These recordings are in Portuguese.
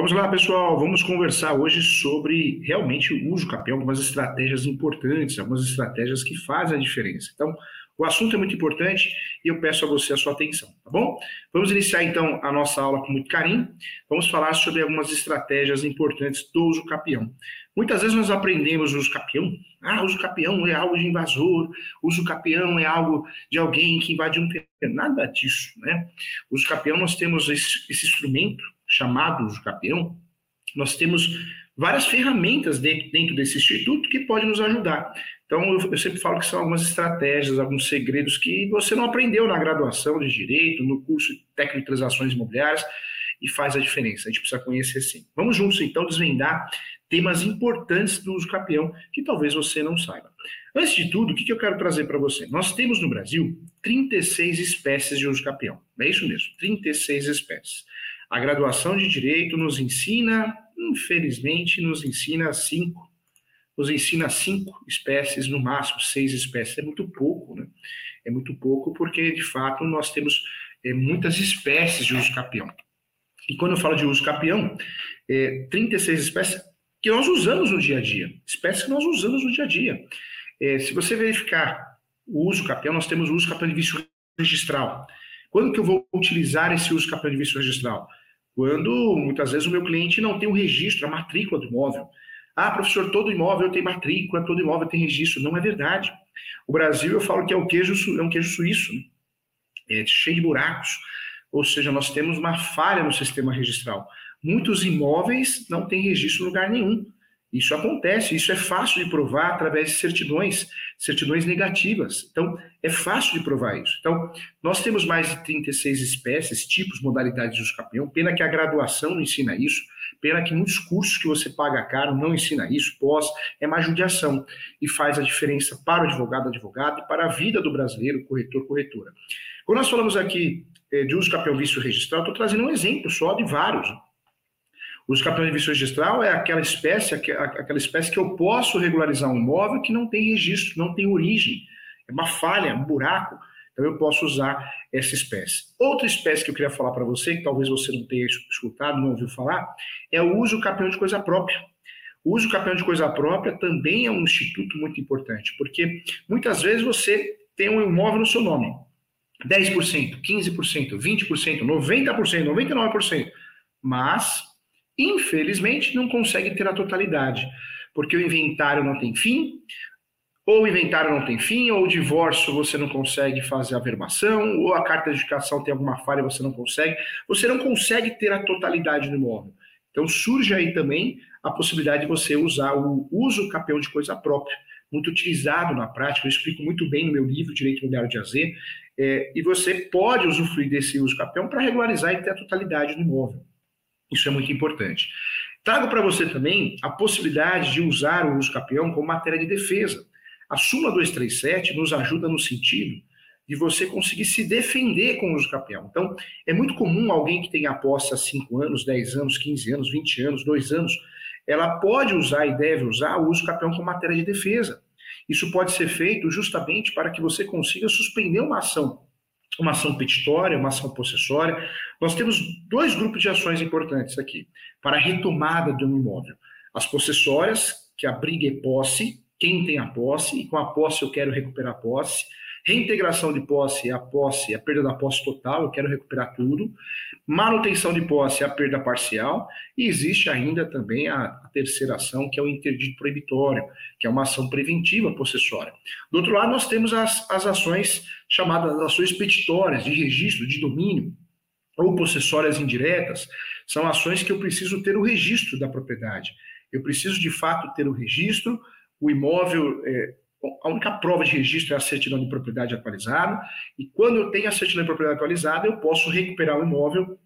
Vamos lá, pessoal. Vamos conversar hoje sobre realmente o uso capião, algumas estratégias importantes, algumas estratégias que fazem a diferença. Então, o assunto é muito importante e eu peço a você a sua atenção, tá bom? Vamos iniciar então a nossa aula com muito carinho. Vamos falar sobre algumas estratégias importantes do uso capião. Muitas vezes nós aprendemos o uso capião. Ah, uso capião é algo de invasor, uso capião é algo de alguém que invade um terreno. Nada disso, né? Uso capião nós temos esse, esse instrumento chamado uso capião. Nós temos várias ferramentas dentro desse instituto que podem nos ajudar. Então, eu, sempre falo que são algumas estratégias, alguns segredos que você não aprendeu na graduação de Direito, no curso de Técnico de Transações Imobiliárias, e faz a diferença. A gente precisa conhecer sim. Vamos juntos, então, desvendar temas importantes do uso capião que talvez você não saiba. Antes de tudo, o que eu quero trazer para você? Nós temos no Brasil 36 espécies de uso capião. É isso mesmo, 36 espécies. A graduação de Direito nos ensina, infelizmente, nos ensina cinco nos ensina cinco espécies, no máximo seis espécies. É muito pouco, né? É muito pouco porque, de fato, nós temos é, muitas espécies de uso capião. E quando eu falo de uso capião, é, 36 espécies que nós usamos no dia a dia. Espécies que nós usamos no dia a dia. É, se você verificar o uso capião, nós temos o uso capião de vício registral. Quando que eu vou utilizar esse uso capião de vício registral? Quando, muitas vezes, o meu cliente não tem o registro, a matrícula do imóvel. Ah, professor, todo imóvel tem matrícula, todo imóvel tem registro. Não é verdade. O Brasil, eu falo que é, o queijo, é um queijo suíço, né? é cheio de buracos. Ou seja, nós temos uma falha no sistema registral. Muitos imóveis não têm registro em lugar nenhum. Isso acontece, isso é fácil de provar através de certidões, certidões negativas. Então, é fácil de provar isso. Então, nós temos mais de 36 espécies, tipos, modalidades de uso capião. Pena que a graduação não ensina isso. Pena que muitos cursos que você paga caro não ensina isso. Pós é uma judiação e faz a diferença para o advogado, advogado e para a vida do brasileiro, corretor, corretora. Quando nós falamos aqui eh, de uso capião vício registral, estou trazendo um exemplo só de vários. O uso capião de vício registral é aquela espécie, aquela espécie que eu posso regularizar um imóvel que não tem registro, não tem origem. É uma falha, um buraco. Então eu posso usar essa espécie. Outra espécie que eu queria falar para você, que talvez você não tenha escutado, não ouviu falar, é o uso capião de coisa própria. O uso capião de coisa própria também é um instituto muito importante, porque muitas vezes você tem um imóvel no seu nome. 10%, 15%, 20%, 90%, 99%. Mas infelizmente, não consegue ter a totalidade, porque o inventário não tem fim, ou o inventário não tem fim, ou o divórcio você não consegue fazer a verbação, ou a carta de educação tem alguma falha você não consegue, você não consegue ter a totalidade do imóvel. Então surge aí também a possibilidade de você usar o uso capião de coisa própria, muito utilizado na prática, eu explico muito bem no meu livro Direito Imobiliário de AZ, é, e você pode usufruir desse uso capião para regularizar e ter a totalidade do imóvel. Isso é muito importante. Trago para você também a possibilidade de usar o uso capião como matéria de defesa. A súmula 237 nos ajuda no sentido de você conseguir se defender com o uso capião. Então, é muito comum alguém que tem a posse há 5 anos, 10 anos, 15 anos, 20 anos, 2 anos, ela pode usar e deve usar o uso capião como matéria de defesa. Isso pode ser feito justamente para que você consiga suspender uma ação uma ação petitória, uma ação possessória. Nós temos dois grupos de ações importantes aqui para a retomada de um imóvel. As possessórias, que a briga é posse, quem tem a posse, e com a posse eu quero recuperar a posse. Reintegração de posse é a posse, é a perda da posse total, eu quero recuperar tudo. Manutenção de posse é a perda parcial. E existe ainda também a, terceira ação, que é o interdito proibitório, que é uma ação preventiva possessória. Do outro lado, nós temos as, as ações chamadas ações petitórias, de registro, de domínio, ou possessórias indiretas. São ações que eu preciso ter o registro da propriedade. Eu preciso, de fato, ter o registro, o imóvel. É, a única prova de registro é a certidão de propriedade atualizada, e quando eu tenho a certidão de propriedade atualizada, eu posso recuperar o imóvel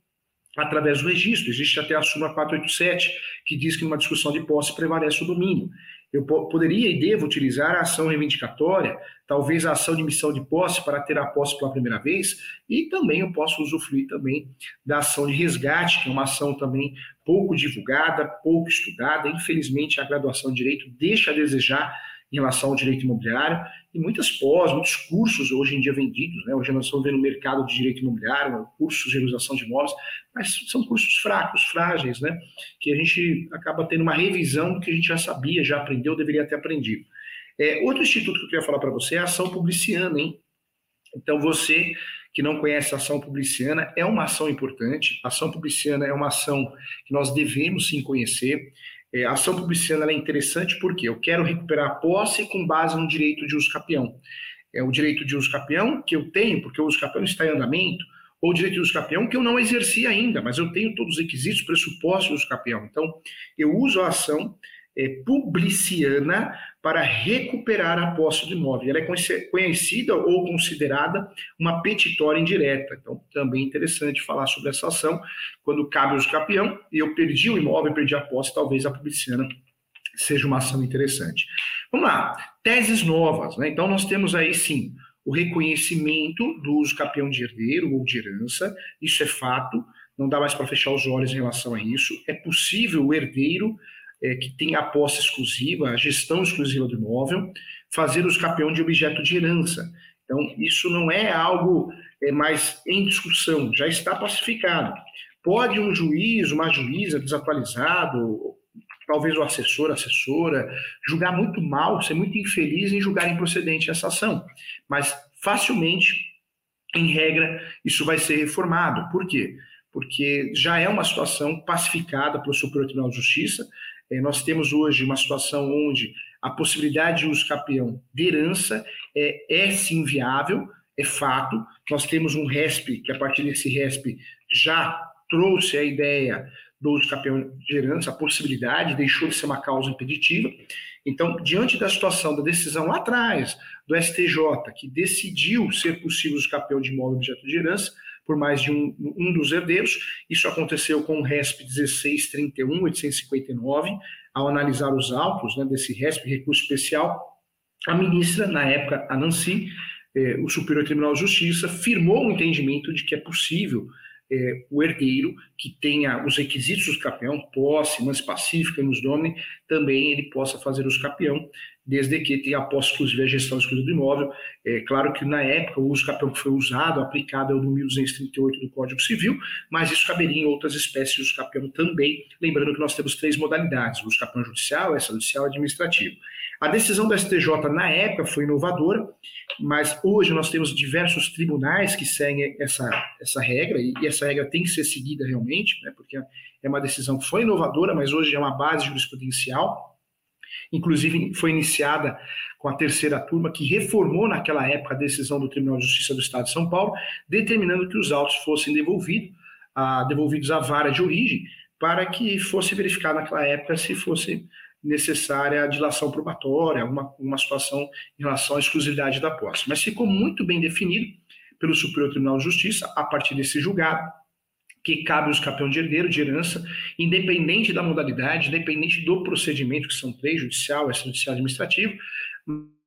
através do registro. Existe até a súmula 487, que diz que numa discussão de posse prevalece o domínio. Eu poderia e devo utilizar a ação reivindicatória, talvez a ação de missão de posse para ter a posse pela primeira vez, e também eu posso usufruir também da ação de resgate, que é uma ação também pouco divulgada, pouco estudada. Infelizmente, a graduação de direito deixa a desejar em relação ao direito imobiliário, e muitas pós, muitos cursos hoje em dia vendidos, né? Hoje nós estamos vendo o mercado de direito imobiliário, cursos de realização de imóveis, mas são cursos fracos, frágeis, né? Que a gente acaba tendo uma revisão do que a gente já sabia, já aprendeu, deveria ter aprendido. É, outro instituto que eu queria falar para você é a ação publiciana, hein? Então, você que não conhece a ação publiciana, é uma ação importante. A ação publiciana é uma ação que nós devemos sim conhecer. É, a ação publiciana é interessante porque eu quero recuperar a posse com base no direito de uso capião. É o direito de uso capião que eu tenho, porque o uso capião está em andamento, ou o direito de uso capião que eu não exerci ainda, mas eu tenho todos os requisitos, pressupostos do uso capião. Então, eu uso a ação é, publiciana para recuperar a posse do imóvel. Ela é conhecida ou considerada uma petitória indireta. Então, também é interessante falar sobre essa ação. Quando cabe o campeão e eu perdi o imóvel, perdi a posse, talvez a publiciana seja uma ação interessante. Vamos lá, teses novas. Né? Então, nós temos aí sim o reconhecimento do uso capião de herdeiro ou de herança, isso é fato, não dá mais para fechar os olhos em relação a isso. É possível o herdeiro é, que tem a posse exclusiva, a gestão exclusiva do imóvel, fazer os campeão de objeto de herança. Então, isso não é algo é, mais em discussão, já está pacificado. Pode um juiz, uma juíza desatualizado, talvez o assessor, assessora, julgar muito mal, ser muito infeliz em julgar improcedente essa ação. Mas facilmente, em regra, isso vai ser reformado. Por quê? Porque já é uma situação pacificada pelo Superior Tribunal de Justiça, nós temos hoje uma situação onde a possibilidade de uso capião de herança é, é sim viável, é fato. Nós temos um RESP, que a partir desse RESP já trouxe a ideia do uso de herança, a possibilidade, deixou de ser uma causa impeditiva. Então, diante da situação da decisão lá atrás do STJ, que decidiu ser possível o capião de imóvel objeto de herança, por mais de um, um dos herdeiros. Isso aconteceu com o RESP 1631-859, ao analisar os autos né, desse RESP, recurso especial, a ministra, na época, a Nancy, eh, o Superior Tribunal de Justiça, firmou o entendimento de que é possível é, o herdeiro que tenha os requisitos do capião, posse, mas pacífica nos domine, também ele possa fazer os capião, desde que tenha posse exclusiva e a gestão exclusiva do imóvel. É claro que na época o uso capião que foi usado, aplicado é o do 1238 do Código Civil, mas isso caberia em outras espécies de uso capião também, lembrando que nós temos três modalidades, o uso capião judicial, extrajudicial e administrativo. A decisão do STJ na época foi inovadora, mas hoje nós temos diversos tribunais que seguem essa, essa regra, e, essa regra tem que ser seguida realmente, né, porque é uma decisão que foi inovadora, mas hoje é uma base jurisprudencial. Inclusive, foi iniciada com a terceira turma, que reformou naquela época a decisão do Tribunal de Justiça do Estado de São Paulo, determinando que os autos fossem devolvidos, a, devolvidos à vara de origem, para que fosse verificado naquela época se fosse necessária a dilação probatória, alguma uma situação em relação à exclusividade da posse. Mas ficou muito bem definido pelo Superior Tribunal de Justiça, a partir desse julgado, que cabe os campeões de herdeiro de herança, independente da modalidade, independente do procedimento, que são três, judicial, extrajudicial administrativo,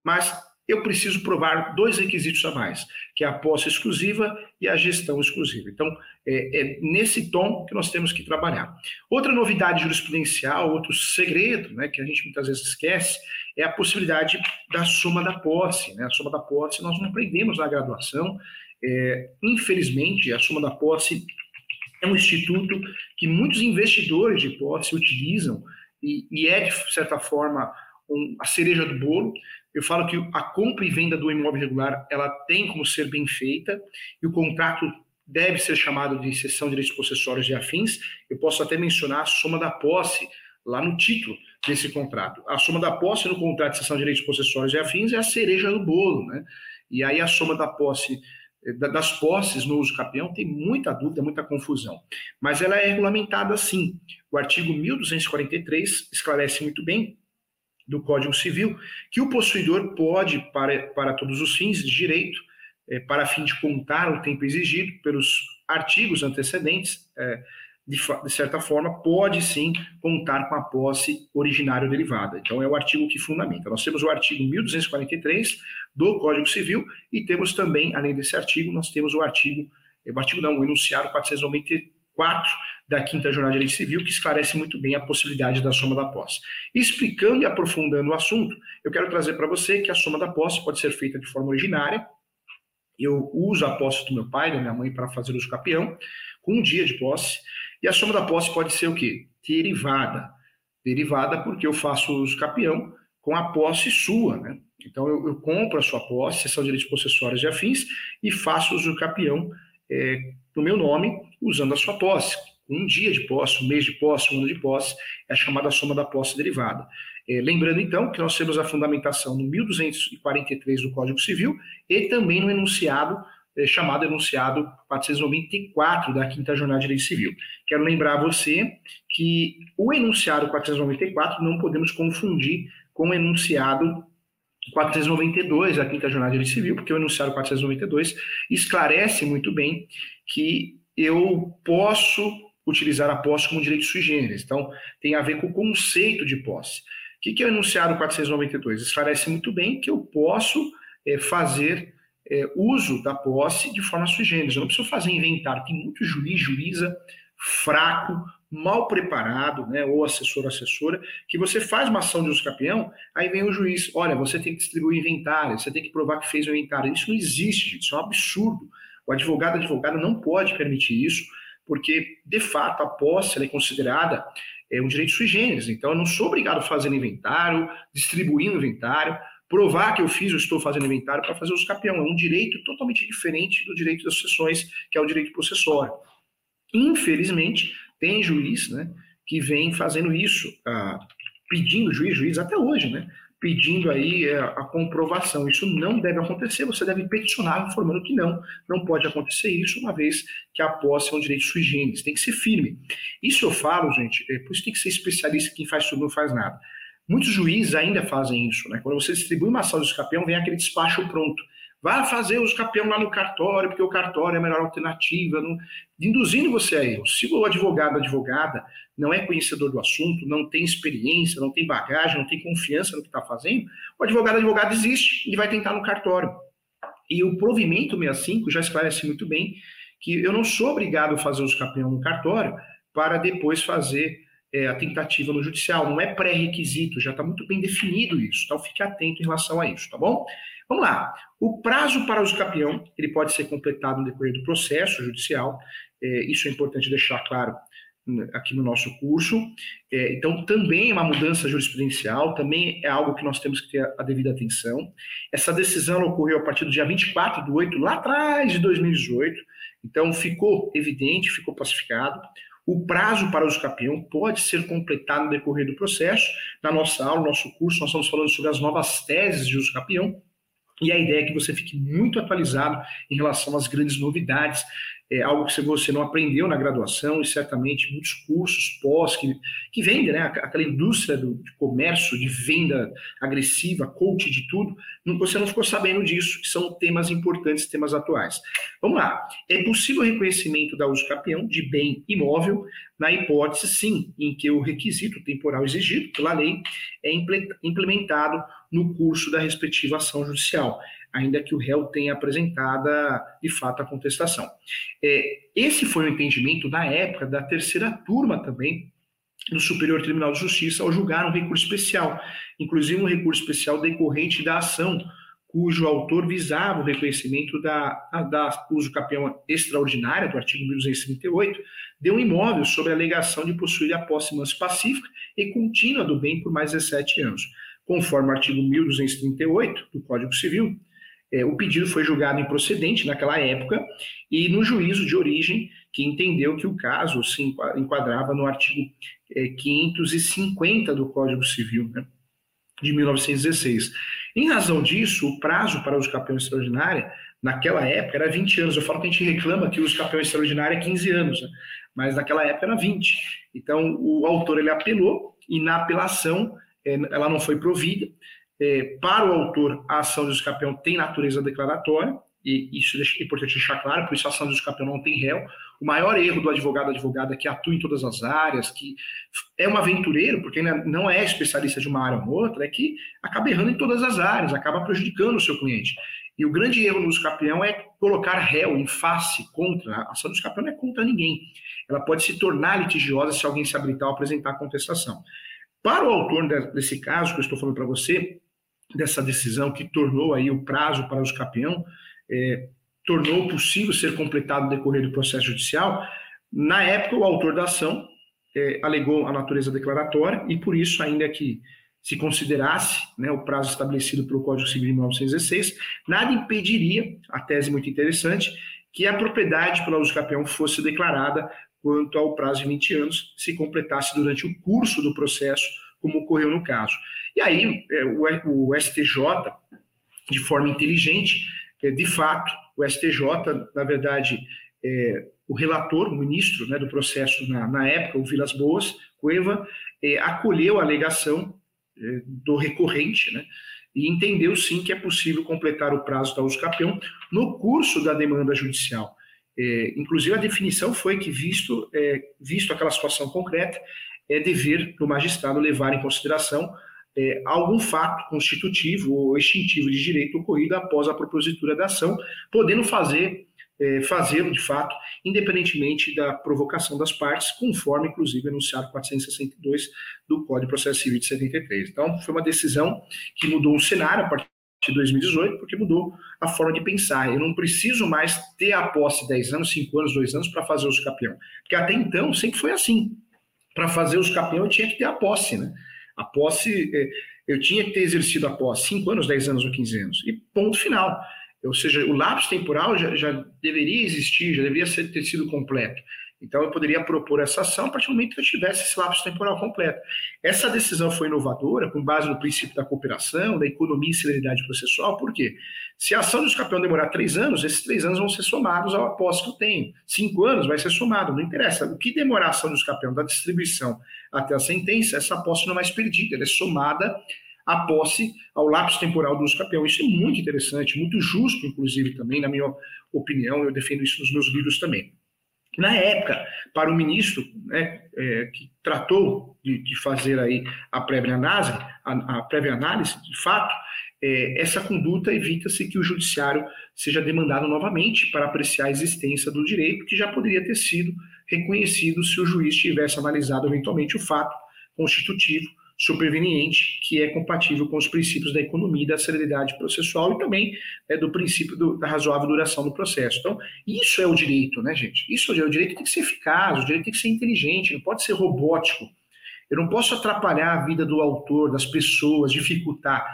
mas eu preciso provar dois requisitos a mais, que é a posse exclusiva e a gestão exclusiva. Então, é, é, nesse tom que nós temos que trabalhar. Outra novidade jurisprudencial, outro segredo, né, que a gente muitas vezes esquece, é a possibilidade da soma da posse. Né? A soma da posse nós não aprendemos na graduação. É, infelizmente, a soma da posse um instituto que muitos investidores de posse utilizam e, e é, de certa forma, um, a cereja do bolo. Eu falo que a compra e venda do imóvel regular ela tem como ser bem feita e o contrato deve ser chamado de cessão de direitos possessórios e afins. Eu posso até mencionar a soma da posse lá no título desse contrato. A soma da posse no contrato de cessão de direitos possessórios e afins é a cereja do bolo, né? E aí a soma da posse das posses no uso capião tem muita dúvida, muita confusão. Mas ela é regulamentada assim. O artigo 1243 esclarece muito bem do Código Civil, que o possuidor pode, para, para todos os fins de direito, é, para fim de contar o tempo exigido pelos artigos antecedentes, é, de, de, certa forma, pode sim contar com a posse originária ou derivada. Então, é o artigo que fundamenta. Nós temos o artigo 1243 do Código Civil e temos também, além desse artigo, nós temos o artigo, o artigo não, o enunciado 494 da Quinta Jornada de Direito Civil, que esclarece muito bem a possibilidade da soma da posse. Explicando e aprofundando o assunto, eu quero trazer para você que a soma da posse pode ser feita de forma originária. Eu uso a posse do meu pai, da minha mãe, para fazer uso capião, com um dia de posse. E a soma da posse pode ser o quê? Derivada. Derivada porque eu faço uso capião com a posse sua, né? Então eu, eu compro a sua posse, são direitos possessórios e afins, e faço uso capião é, no meu nome, usando a sua posse. Um dia de posse, um mês de posse, um ano de posse, é a chamada soma da posse derivada. É, lembrando, então, que nós temos a fundamentação no 1243 do Código Civil e também no enunciado, chamado enunciado 494 da Quinta Jornada de Lei Civil. Quero lembrar a você que o enunciado 494 não podemos confundir com o enunciado 492 da Quinta Jornada de Lei Civil, porque o enunciado 492 esclarece muito bem que eu posso utilizar a posse como direito sui generis. Então, tem a ver com o conceito de posse. O que, é o enunciado 492? Esclarece muito bem que eu posso é, fazer é, uso da posse de forma sui generis. Eu não preciso fazer inventário. Tem muito juiz, juíza fraco, mal preparado, né, ou assessor assessora, que você faz uma ação de uso capião, aí vem o juiz, olha, você tem que distribuir inventário, você tem que provar que fez o inventário. Isso não existe, gente, isso é um absurdo. O advogado, advogado não pode permitir isso, porque, de fato, a posse é considerada é, um direito sui generis. Então, eu não sou obrigado a fazer inventário, distribuir inventário, provar que eu fiz ou estou fazendo inventário para fazer uso capião. É um direito totalmente diferente do direito das sucessões, que é o direito possessório. Infelizmente, tem juiz né, que vem fazendo isso, ah, pedindo juiz, juiz até hoje, né? Pedindo aí é, a comprovação. Isso não deve acontecer, você deve peticionar informando que não, não pode acontecer isso, uma vez que a posse é um direito sui generis, tem que ser firme. Isso eu falo, gente, é, por isso tem que ser especialista, quem faz tudo não faz nada. Muitos juízes ainda fazem isso, né? Quando você distribui uma ação de escapeão, vem aquele despacho pronto. Vá fazer os capião lá no cartório, porque o cartório é a melhor alternativa, não... induzindo você a erro. Se o advogado, advogada, não é conhecedor do assunto, não tem experiência, não tem bagagem, não tem confiança no que está fazendo, o advogado, advogada existe e vai tentar no cartório. E o provimento 65 já esclarece muito bem que eu não sou obrigado a fazer os capião no cartório para depois fazer é, a tentativa no judicial. Não é pré-requisito, já está muito bem definido isso. Então fique atento em relação a isso, tá bom? Vamos lá. O prazo para uso capião ele pode ser completado no decorrer do processo judicial. É, isso é importante deixar claro né, aqui no nosso curso. É, então, também é uma mudança jurisprudencial, também é algo que nós temos que ter a devida atenção. Essa decisão ocorreu a partir do dia 24 de 8, lá atrás de 2018. Então, ficou evidente, ficou pacificado. O prazo para uso capião pode ser completado no decorrer do processo. Na nossa aula, no nosso curso, nós estamos falando sobre as novas teses de uso capião. E a ideia é que você fique muito atualizado em relação às grandes novidades é algo que você não aprendeu na graduação e certamente muitos cursos pós que, que vendem, né? Aquela indústria do, de comércio, de venda agressiva, coach de tudo, você não ficou sabendo disso, que são temas importantes, temas atuais. Vamos lá. É possível reconhecimento da uso capião de bem imóvel na hipótese, sim, em que o requisito temporal exigido pela lei é implementado no curso da respectiva ação judicial ainda que o réu tenha apresentada de fato a contestação. É, esse foi o entendimento da época da terceira turma também do Superior Tribunal de Justiça ao julgar um recurso especial, inclusive um recurso especial decorrente da ação cujo autor visava o reconhecimento da, da uso capião extraordinária do artigo 1238, de um imóvel sob a alegação de possuir a posse mansa pacífica e contínua do bem por mais de 17 anos. Conforme o artigo 1238 do Código Civil, é, o pedido foi julgado improcedente naquela época e no juízo de origem, que entendeu que o caso se enquadrava no artigo é, 550 do Código Civil, né, de 1916. Em razão disso, o prazo para uso capião extraordinária, naquela época, era 20 anos. Eu falo que a gente reclama que o uso capião extraordinário é 15 anos, né, mas naquela época era 20. Então, o autor ele apelou e na apelação é, ela não foi provida. É, para o autor, a ação de escapeão tem natureza declaratória, e isso é importante deixar claro, por isso a ação de escapeão não tem réu. O maior erro do advogado advogada é que atua em todas as áreas, que é um aventureiro, porque não é especialista de uma área ou outra, é que acaba errando em todas as áreas, acaba prejudicando o seu cliente. E o grande erro no escapeão é colocar réu em face contra. A ação do escapeão não é contra ninguém. ela pode se tornar litigiosa se alguém se habilitar ou apresentar a contestação. Para o autor desse caso que eu estou falando para você, dessa decisão que tornou aí o prazo para o escapião, é, tornou possível ser completado no decorrer do processo judicial, na época o autor da ação é, alegou a natureza declaratória e por isso ainda que se considerasse né, o prazo estabelecido pelo Código Civil de 1916, nada impediria, a tese muito interessante, que a propriedade pelo uso capião fosse declarada quanto ao prazo de 20 anos, se completasse durante o curso do processo, como ocorreu no caso. E aí, é, o, STJ, de forma inteligente, é, de fato, o STJ, na verdade, é, o relator, o ministro né, do processo na, na, época, o Vilas Boas, Cueva, é, acolheu a alegação é, do recorrente, né, e entendeu sim que é possível completar o prazo da uso capião no curso da demanda judicial. É, inclusive, a definição foi que, visto, visto aquela situação concreta, é dever do magistrado levar em consideração é, algum fato constitutivo ou extintivo de direito ocorrido após a propositura da ação, podendo fazer é, fazê-lo de fato, independentemente da provocação das partes, conforme inclusive enunciado 462 do Código de Processo Civil de 73. Então, foi uma decisão que mudou o cenário a partir de 2018, porque mudou a forma de pensar. Eu não preciso mais ter a posse 10 anos, 5 anos, 2 anos para fazer os capião. Porque até então sempre foi assim. Para fazer os capião eu tinha que ter a posse, né? A posse, é, eu tinha que ter exercido a posse 5 anos, 10 anos ou 15 anos. E ponto final. Ou seja, o lapso temporal já, já deveria existir, já deveria ser, ter sido completo. Então, eu poderia propor essa ação a partir do momento que eu tivesse esse lapso temporal completo. Essa decisão foi inovadora, com base no princípio da cooperação, da economia e celeridade processual, por quê? Se a ação do escapião demorar três anos, esses três anos vão ser somados ao após que eu tenho. Cinco anos vai ser somado, não interessa. O que demorar a ação do escapião da distribuição até a sentença, essa posse não é mais perdida, ela é somada a posse ao lapso temporal do uso. Isso é muito interessante, muito justo, inclusive, também, na minha opinião, eu defendo isso nos meus livros também. Na época, para o ministro né, é, que tratou de, de, fazer aí a prévia análise, a, a prévia análise, de fato, é, essa conduta evita-se que o judiciário seja demandado novamente para apreciar a existência do direito que já poderia ter sido reconhecido se o juiz tivesse analisado eventualmente o fato constitutivo superveniente, que é compatível com os princípios da economia da celeridade processual e também é, do princípio do, da razoável duração do processo. Então, isso é o direito, né, gente? Isso é o direito tem que ser eficaz, o direito tem que ser inteligente, não pode ser robótico. Eu não posso atrapalhar a vida do autor, das pessoas, dificultar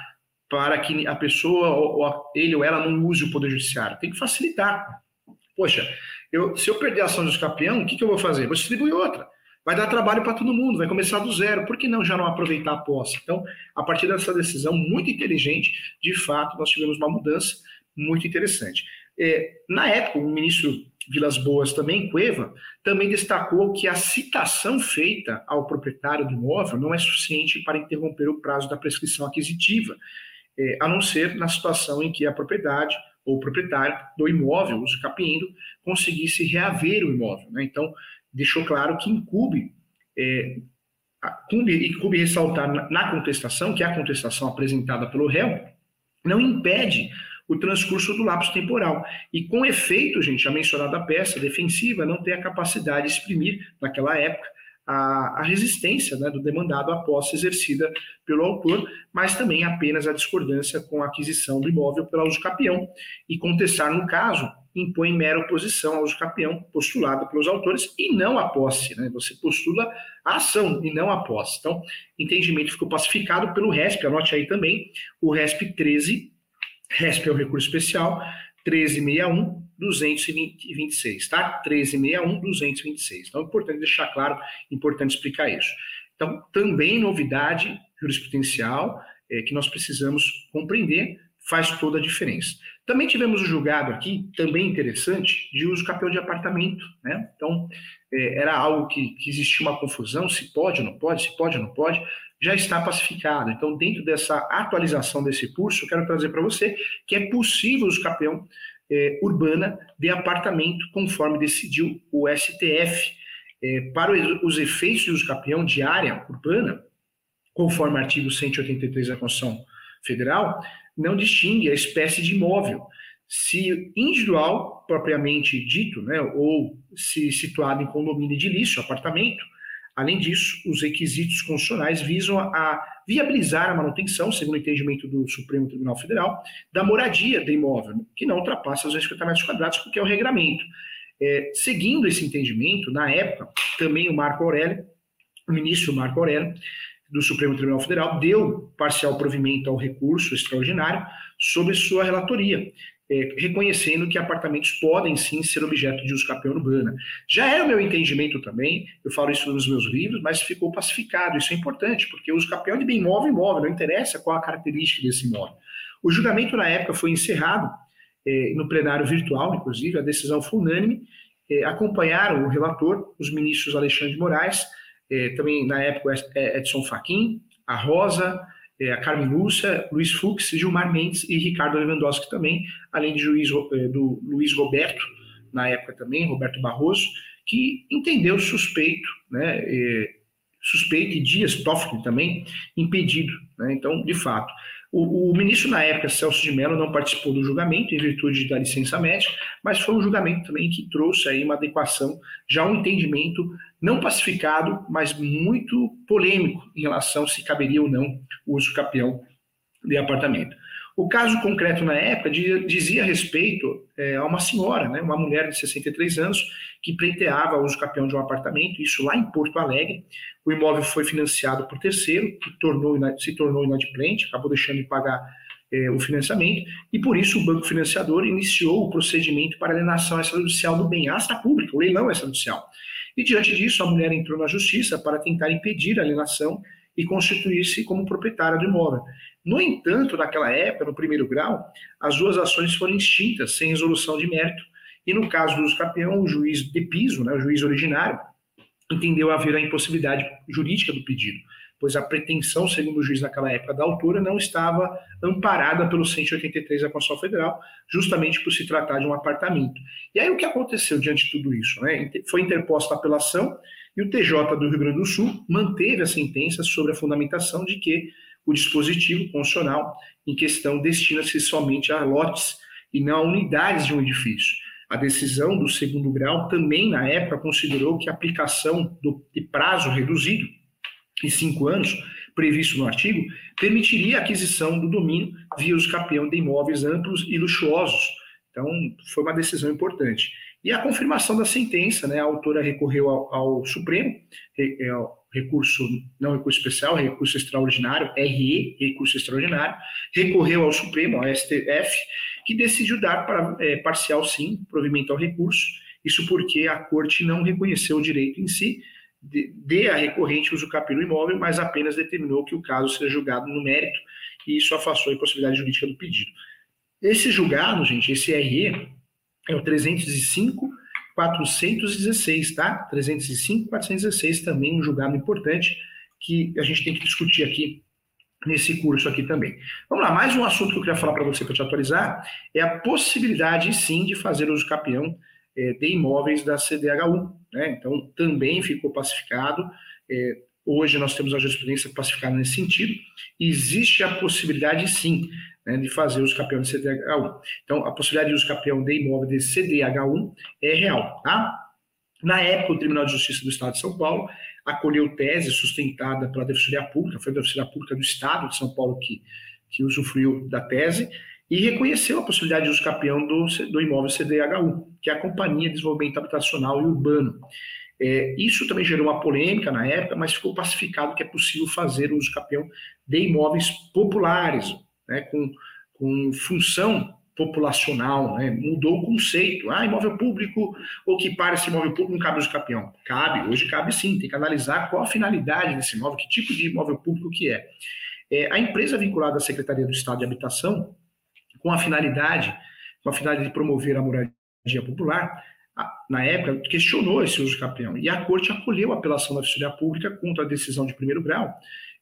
para que a pessoa, ou ele ou ela, não use o poder judiciário. Tem que facilitar. Poxa, eu, se eu perder a ação de escapião, o que, que eu vou fazer? Vou distribuir outra. Vai dar trabalho para todo mundo, vai começar do zero. Por que não já não aproveitar a posse? Então, a partir dessa decisão muito inteligente, de fato, nós tivemos uma mudança muito interessante. É, na época, o ministro Vilas Boas também, Cueva, também destacou que a citação feita ao proprietário do imóvel não é suficiente para interromper o prazo da prescrição aquisitiva, é, a não ser na situação em que a propriedade ou o proprietário do imóvel, o capindo, conseguisse reaver o imóvel. Né? Então, deixou claro que incube, é, incube, incube ressaltar na, contestação, que é a contestação apresentada pelo réu, não impede o transcurso do lapso temporal. E com efeito, gente, a mencionada peça defensiva não tem a capacidade de exprimir, naquela época, a, a resistência né, do demandado à posse exercida pelo autor, mas também apenas a discordância com a aquisição do imóvel pelo uso capião e contestar, no caso, impõe mera oposição ao uso capião postulado pelos autores e não a posse. Né? Você postula a ação e não a posse. Então, entendimento ficou pacificado pelo RESP, anote aí também, o RESP 13, RESP é o recurso especial, 1361 226, tá? 1361 226. Então, é importante deixar claro, importante explicar isso. Então, também novidade jurisprudencial é, que nós precisamos compreender faz toda a diferença. Também tivemos o julgado aqui, também interessante, de uso capião de apartamento. Né? Então, é, era algo que, que existia uma confusão, se pode ou não pode, se pode ou não pode, já está pacificado. Então, dentro dessa atualização desse curso, eu quero trazer para você que é possível o uso capião é, urbana de apartamento, conforme decidiu o STF. É, para os efeitos de uso capião de área urbana, conforme o artigo 183 da Constituição Federal, não distingue a espécie de imóvel, se individual, propriamente dito, né, ou se situado em condomínio edilício, apartamento. Além disso, os requisitos constitucionais visam a viabilizar a manutenção, segundo o entendimento do Supremo Tribunal Federal, da moradia do imóvel, que não ultrapassa os 50 metros quadrados, porque é o regramento. É, seguindo esse entendimento, na época, também o Marco Aurélio, o ministro Marco Aurélio, do Supremo Tribunal Federal, deu parcial provimento ao recurso extraordinário sobre sua relatoria, é, reconhecendo que apartamentos podem sim ser objeto de uso capião urbana. Já é o meu entendimento também, eu falo isso nos meus livros, mas ficou pacificado. Isso é importante, porque o uso capião de bem imóvel imóvel, não interessa qual a característica desse imóvel. O julgamento na época foi encerrado é, no plenário virtual, inclusive, a decisão foi unânime. É, acompanharam o relator, os ministros Alexandre de Moraes, é, também na época é, Edson Fachin, a Rosa, é, a Carmen Lúcia, Luiz Fux, Gilmar Mendes e Ricardo Lewandowski também, além de juiz, é, do Luiz Roberto, na época também, Roberto Barroso, que entendeu suspeito, né, é, suspeito e Dias Toffoli também impedido. Né, então, de fato, o, o, ministro na época, Celso de Mello, não participou do julgamento em virtude da licença médica, mas foi um julgamento também que trouxe aí uma adequação, já um entendimento não pacificado, mas muito polêmico em relação se caberia ou não o uso capião de apartamento. O caso concreto na época dizia respeito é, a uma senhora, né, uma mulher de 63 anos, que pleiteava o uso capião de um apartamento, isso lá em Porto Alegre. O imóvel foi financiado por terceiro, que tornou, se tornou inadimplente, acabou deixando de pagar é, o financiamento, e por isso o banco financiador iniciou o procedimento para alienação extrajudicial do bem, asta pública, o leilão extrajudicial. E diante disso, a mulher entrou na justiça para tentar impedir a alienação e constituir-se como proprietária do imóvel. No entanto, naquela época, no primeiro grau, as duas ações foram extintas, sem resolução de mérito, e no caso do uso campeão, o juiz de piso, né, o juiz originário, entendeu haver a impossibilidade jurídica do pedido, pois a pretensão, segundo o juiz naquela época da autora, não estava amparada pelo 183 da Constituição Federal, justamente por se tratar de um apartamento. E aí o que aconteceu diante de tudo isso? Né? Foi interposta apelação e o TJ do Rio Grande do Sul manteve a sentença sobre a fundamentação de que o dispositivo constitucional em questão destina-se somente a lotes e não a unidades de um edifício. A decisão do segundo grau também, na época, considerou que a aplicação do de prazo reduzido, em cinco anos, previsto no artigo, permitiria a aquisição do domínio via os capião de imóveis amplos e luxuosos. Então, foi uma decisão importante. E a confirmação da sentença, né, a autora recorreu ao, ao Supremo, é, recurso, não recurso especial, recurso extraordinário, RE, recurso extraordinário, recorreu ao Supremo, ao STF, que decidiu dar para, é, parcial sim, provimento ao recurso, isso porque a corte não reconheceu o direito em si de, de a recorrente usucapião do imóvel, mas apenas determinou que o caso seja julgado no mérito, e isso afastou a possibilidade jurídica do pedido. Esse julgado, gente, esse RE, é o 305 416, tá? 305 416 também um julgado importante que a gente tem que discutir aqui nesse curso aqui também. Vamos lá, mais um assunto que eu queria falar para você para te atualizar é a possibilidade sim de fazer uso capião é, de imóveis da CDHU, né? Então também ficou pacificado. É, hoje nós temos a jurisprudência pacificada nesse sentido. Existe a possibilidade sim né, de fazer uso campeão de CDH1. Então, a possibilidade de uso campeão de imóvel de CDH1 é real, tá? Na época, o Tribunal de Justiça do Estado de São Paulo acolheu tese sustentada pela Defensoria Pública, foi a Defensoria Pública do Estado de São Paulo que, que usufruiu da tese, e reconheceu a possibilidade de uso campeão do, do imóvel CDH1, que é a Companhia de Desenvolvimento Habitacional e Urbano. É, isso também gerou uma polêmica na época, mas ficou pacificado que é possível fazer uso campeão de imóveis populares, né, com, com função populacional, né? mudou o conceito. Ah, imóvel público, ou que esse imóvel público não cabe uso capião. Cabe, hoje cabe sim, tem que analisar qual a finalidade desse imóvel, que tipo de imóvel público que é. é a empresa vinculada à Secretaria do Estado de Habitação, com a finalidade, com a finalidade de promover a moradia popular, na época, questionou esse uso capião, e a corte acolheu a apelação da Defensoria Pública contra a decisão de primeiro grau,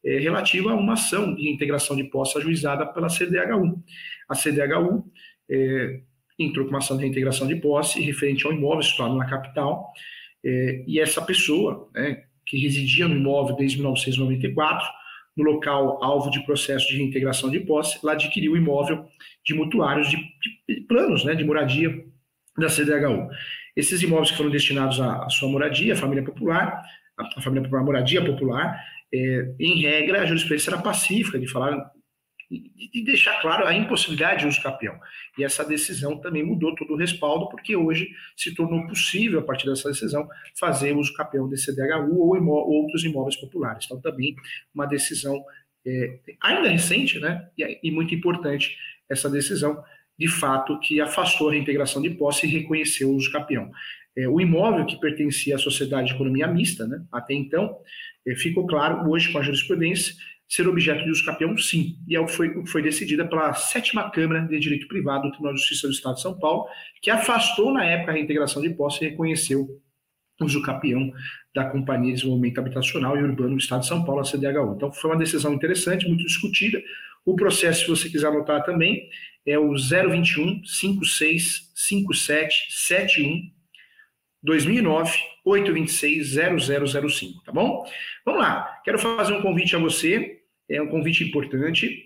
é, relativa a uma ação de integração de posse ajuizada pela CDHU. A CDHU é, entrou com uma ação de reintegração de posse referente ao imóvel situado na capital, é, e essa pessoa, né, que residia no imóvel desde 1994, no local alvo de processo de reintegração de posse, ela adquiriu o imóvel de mutuários de, de planos né, de moradia da CDHU. Esses imóveis que foram destinados à, à sua moradia, a família popular, a família popular, moradia popular, é, em regra, a jurisprudência era pacífica de falar de deixar claro a impossibilidade de uso capião. E essa decisão também mudou todo o respaldo, porque hoje se tornou possível, a partir dessa decisão, fazer uso capião de CDHU ou imó outros imóveis populares. Então, também uma decisão é, ainda recente, né, e, e muito importante essa decisão, de fato, que afastou a reintegração de posse e reconheceu o uso capião. É, o imóvel que pertencia à sociedade de economia mista, né, até então, é, ficou claro hoje com a jurisprudência ser objeto de uso capião, sim. E é foi, foi decidida pela sétima Câmara de Direito Privado do Tribunal de Justiça do Estado de São Paulo, que afastou na época a reintegração de posse e reconheceu o uso capião da Companhia de Desenvolvimento Habitacional e Urbano do Estado de São Paulo, a CDHU. Então foi uma decisão interessante, muito discutida. O processo, se você quiser anotar também, é o 021 56 57 71 2009 826 0005, tá bom? Vamos lá. Quero fazer um convite a você é um convite importante.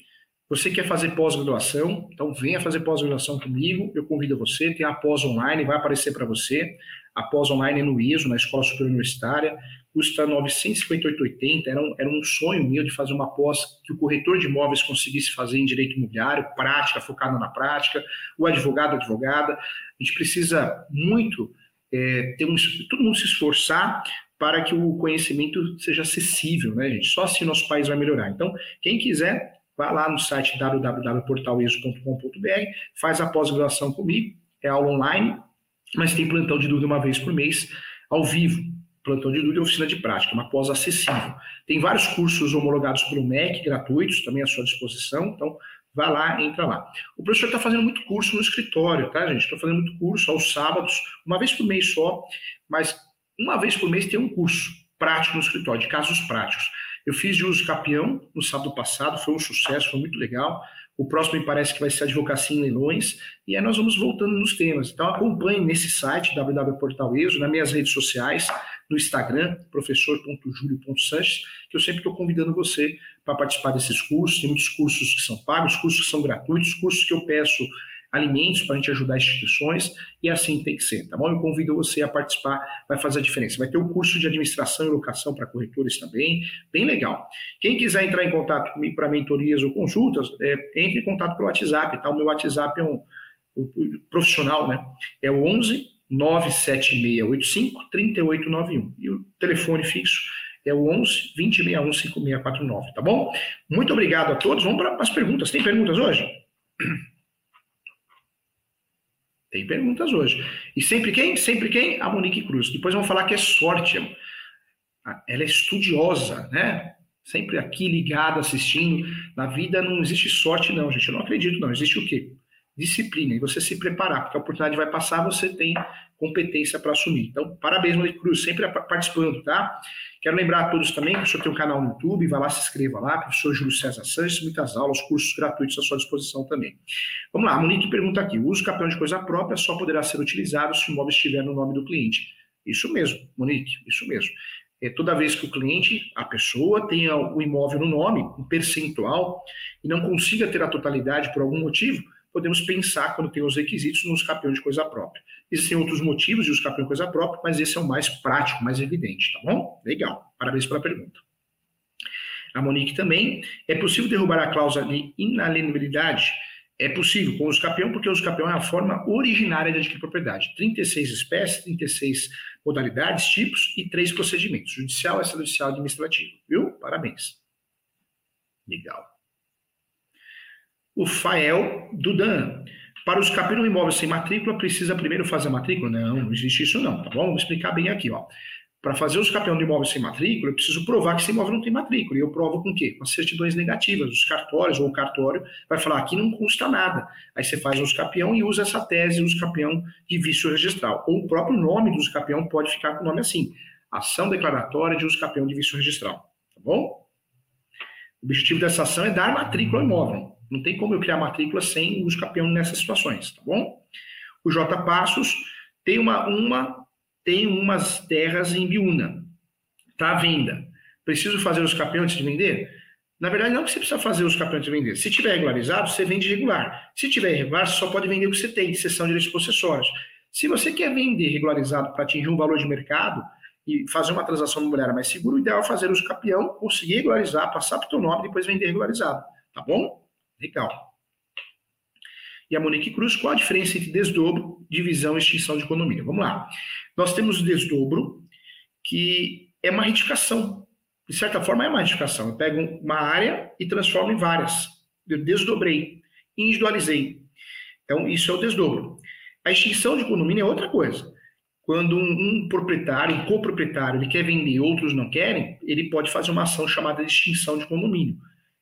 Você quer fazer pós-graduação, então venha fazer pós-graduação comigo, eu convido você, tem a pós online, vai aparecer para você, a pós online no ISO, na Escola Superior Universitária, custa 958,80, era um, era um sonho meu de fazer uma pós que o corretor de imóveis conseguisse fazer em direito imobiliário, prática, focada na prática, o advogado, advogada, a gente precisa muito é, ter um, todo mundo se esforçar para que o conhecimento seja acessível, né, gente? Só assim nosso país vai melhorar. Então, quem quiser, vá lá no site www.portaleso.com.br, faz a pós-graduação comigo, é aula online, mas tem plantão de dúvida uma vez por mês, ao vivo. Plantão de dúvida e oficina de prática, uma pós acessível. Tem vários cursos homologados pelo MEC, gratuitos, também à sua disposição, então vá lá, entra lá. O professor está fazendo muito curso no escritório, tá, gente? Estou fazendo muito curso aos sábados, uma vez por mês só, mas uma vez por mês tem um curso prático no escritório, de casos práticos. Eu fiz de uso capião no sábado passado, foi um sucesso, foi muito legal. O próximo me parece que vai ser advocacia em leilões, e aí nós vamos voltando nos temas. Então acompanhe nesse site, www.portaleso, nas minhas redes sociais, no Instagram, professor.julio.sanches, que eu sempre estou convidando você para participar desses cursos. Tem muitos cursos que são pagos, cursos que são gratuitos, cursos que eu peço alimentos para a gente ajudar instituições e assim tem que ser, tá bom? Eu convido você a participar, vai fazer a diferença. Vai ter o curso de administração e locação para corretores também, bem legal. Quem quiser entrar em contato comigo para mentorias ou consultas, é, entre em contato pelo WhatsApp, tá? O meu WhatsApp é um, profissional, né? É o 11 97685 3891 e o telefone fixo é o 11 2061 5649, tá bom? Muito obrigado a todos. Vamos para as perguntas. Tem perguntas hoje? Tem perguntas hoje. E sempre quem? Sempre quem? A Monique Cruz. Depois vão falar que é sorte. Ela é estudiosa, né? Sempre aqui ligada, assistindo. Na vida não existe sorte, não, gente. Eu não acredito, não. Existe o quê? Disciplina. E você se preparar, porque a oportunidade vai passar, você tem competência para assumir. Então, parabéns, Monique Cruz, sempre participando, tá? Quero lembrar a todos também que o senhor tem um canal no YouTube, vá lá, se inscreva lá, professor Júlio César Sanches, muitas aulas, cursos gratuitos à sua disposição também. Vamos lá, a Monique pergunta aqui: o uso campeão de coisa própria só poderá ser utilizado se o imóvel estiver no nome do cliente. Isso mesmo, Monique, isso mesmo. É, toda vez que o cliente, a pessoa, tenha o imóvel no nome, um percentual, e não consiga ter a totalidade por algum motivo, podemos pensar, quando tem os requisitos, no uso campeão de coisa própria. Existem outros motivos de uso capião coisa própria, mas esse é o mais prático, mais evidente, tá bom? Legal. Parabéns pela pergunta. A Monique também. É possível derrubar a cláusula de inalienabilidade? É possível com o uso capião, porque o uso capião é a forma originária de adquirir propriedade. 36 espécies, 36 modalidades, tipos e três procedimentos: judicial, extrajudicial e administrativo. Viu? Parabéns. Legal. O Fael Dudan. Para os capir um imóvel sem matrícula, precisa primeiro fazer a matrícula? Não, não existe isso não, tá bom? Vou explicar bem aqui, ó. Para fazer os campeão de imóvel sem matrícula, eu preciso provar que esse imóvel não tem matrícula. E eu provo com o quê? Com as certidões negativas. Os cartórios ou o cartório vai falar, aqui não custa nada. Aí você faz os campeão e usa essa tese, os campeão de vício registral. Ou o próprio nome do campeão pode ficar com o nome assim. Ação declaratória de uso campeão de vício registral. Tá bom? O objetivo dessa ação é dar matrícula ao imóvel. Não tem como eu criar matrícula sem o uso nessas situações, tá bom? O J Passos tem uma, uma tem umas terras em Biúna, tá à venda. Preciso fazer os capião antes de vender? Na verdade, não que você precisa fazer os campeões de vender. Se tiver regularizado, você vende regular. Se tiver irregular, você só pode vender o que você tem, exceção de direitos possessórios. Se você quer vender regularizado para atingir um valor de mercado e fazer uma transação imobiliária mais segura, o ideal é fazer uso campeão, conseguir regularizar, passar para o teu nome e depois vender regularizado. Tá bom? Legal. E a Monique Cruz, qual a diferença entre desdobro, divisão e extinção de condomínio? Vamos lá. Nós temos o desdobro, que é uma retificação. De certa forma, é uma retificação. Eu pego uma área e transformo em várias. Eu desdobrei, individualizei. Então, isso é o desdobro. A extinção de condomínio é outra coisa. Quando um, um proprietário, um coproprietário, ele quer vender, outros não querem, ele pode fazer uma ação chamada de extinção de condomínio.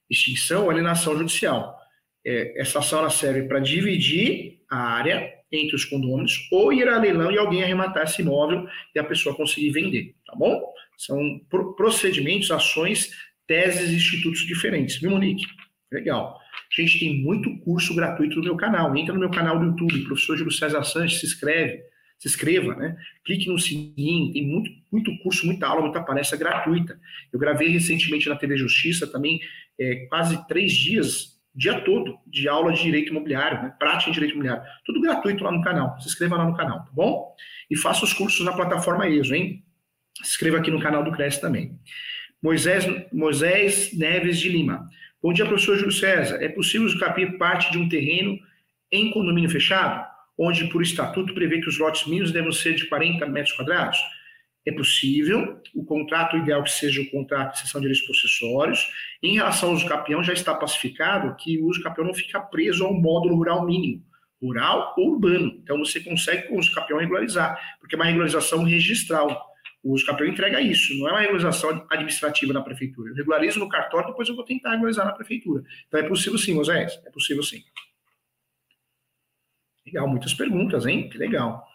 Extinção ou alienação judicial. É, essa ação ela serve para dividir a área entre os condôminos ou ir a leilão e alguém arrematar esse imóvel e a pessoa conseguir vender, tá bom? São procedimentos, ações, teses e institutos diferentes, viu, Monique? Legal. Gente, tem muito curso gratuito no meu canal. Entra no meu canal do YouTube, professor Júlio César Sanches, se inscreve, se inscreva, né? Clique no sininho, tem muito, muito curso, muita aula, muita palestra gratuita. Eu gravei recentemente na TV Justiça também, é, quase três dias, dia todo, de aula de direito imobiliário, né? prática de direito imobiliário. Tudo gratuito lá no canal. Se inscreva lá no canal, tá bom? E faça os cursos na plataforma ESO, hein? Se inscreva aqui no canal do Cresce também. Moisés, Moisés Neves de Lima. Bom dia, professor Júlio César. É possível usufruir parte de um terreno em condomínio fechado, onde por estatuto prevê que os lotes mínimos devem ser de 40 metros quadrados? É possível, o contrato ideal que seja o contrato de cessão de direitos possessórios. Em relação ao uso capião, já está pacificado que o uso capião não fica preso ao módulo rural mínimo, rural ou urbano. Então você consegue com o uso capião regularizar, porque é uma regularização registral. O uso capião entrega isso, não é uma regularização administrativa na prefeitura. Eu regularizo no cartório, depois eu vou tentar regularizar na prefeitura. Então é possível sim, Moisés, é possível sim. Legal, muitas perguntas, hein? Que legal.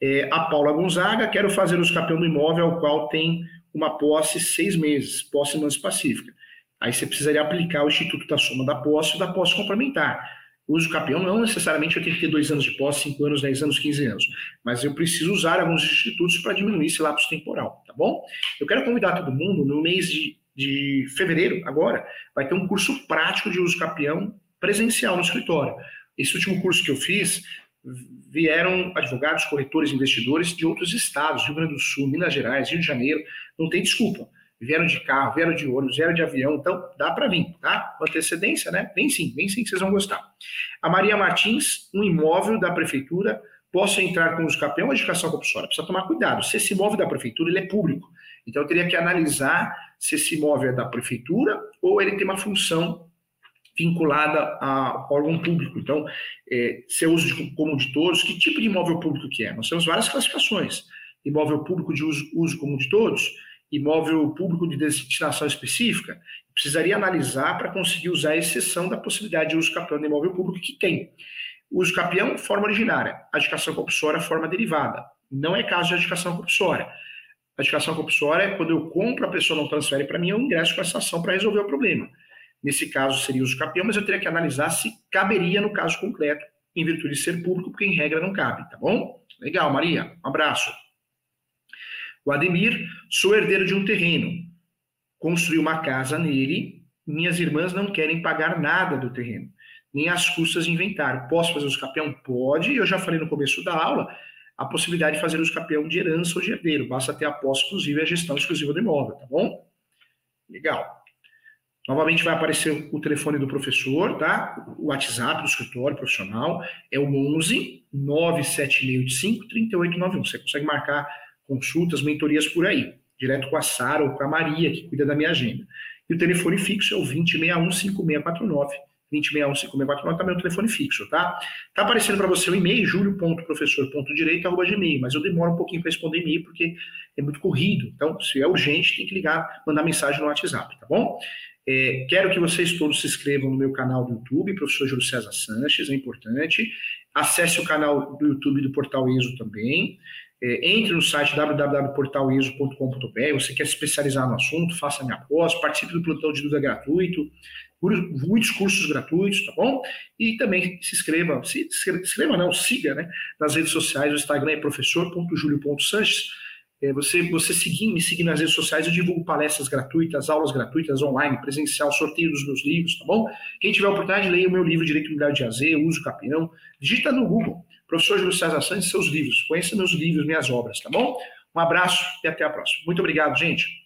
É, a Paula Gonzaga, quero fazer o capião do imóvel ao qual tem uma posse seis meses, posse pacífica. Aí você precisaria aplicar o Instituto da Soma da Posse da Posse Complementar uso campeão não necessariamente eu tenho que ter dois anos de posse, cinco anos, dez anos, quinze anos, mas eu preciso usar alguns institutos para diminuir esse lapso temporal, tá bom? Eu quero convidar todo mundo, no mês de, de fevereiro, agora, vai ter um curso prático de uso campeão presencial no escritório. Esse último curso que eu fiz, vieram advogados, corretores, investidores de outros estados, Rio Grande do Sul, Minas Gerais, Rio de Janeiro, não tem desculpa vieram de carro, vieram de ônibus, vieram de avião, então dá para vir, tá? Com antecedência, né? Vem sim, vem sim que vocês vão gostar. A Maria Martins, um imóvel da prefeitura, posso entrar com os capel ou educação compulsória? Precisa tomar cuidado. Se esse imóvel da prefeitura, ele é público. Então eu teria que analisar se esse imóvel é da prefeitura ou ele tem uma função vinculada a órgão público. Então, é, se é uso de, comum de todos, que tipo de imóvel público que é? Nós temos várias classificações. Imóvel público de uso, uso comum de todos, imóvel público de destinação específica, precisaria analisar para conseguir usar a exceção da possibilidade de uso capião de imóvel público que tem. Uso capião, forma originária. A educação compulsória, forma derivada. Não é caso de educação compulsória. A educação compulsória é quando eu compro, a pessoa não transfere para mim, eu ingresso com essa ação para resolver o problema. Nesse caso, seria uso capião, mas eu teria que analisar se caberia no caso concreto, em virtude de ser público, porque em regra não cabe, tá bom? Legal, Maria. Um abraço. O Ademir, sou herdeiro de um terreno. Construí uma casa nele, minhas irmãs não querem pagar nada do terreno, nem as custas de inventário. Posso fazer os capião? Pode, eu já falei no começo da aula, a possibilidade de fazer os capião de herança ou de herdeiro, basta ter a posse exclusiva e a gestão exclusiva do imóvel, tá bom? Legal. Novamente vai aparecer o telefone do professor, tá? O WhatsApp do escritório profissional é o 11 97685 3891. Você consegue marcar consultas, mentorias por aí, direto com a Sara ou com a Maria, que cuida da minha agenda. E o telefone fixo é o 2061-5649. 2061-5649 também é o telefone fixo, tá? Tá aparecendo para você o e-mail, julio.professor.direito.gmail, mas eu demoro um pouquinho para responder e-mail porque é muito corrido. Então, se é urgente, tem que ligar, mandar mensagem no WhatsApp, tá bom? É, quero que vocês todos se inscrevam no meu canal do YouTube, professor Júlio César Sanches, é importante. Acesse o canal do YouTube do Portal ESO também. É, entre no site www.portaliso.com.br, você quer se especializar no assunto, faça minha pós, participe do plantão de dúvida gratuito, muitos cursos gratuitos, tá bom? E também se inscreva, se, se inscreva não, siga, né, nas redes sociais, o Instagram é professor.julio.sanches, é, você, você seguir, me seguir nas redes sociais, eu divulgo palestras gratuitas, aulas gratuitas, online, presencial, sorteio dos meus livros, tá bom? Quem tiver oportunidade, leia o meu livro Direito Imobiliário de AZ, Uso Capião, digita no Google, professor Júlio César Santos, seus livros, conheça meus livros, minhas obras, tá bom? Um abraço e até a próxima. Muito obrigado, gente.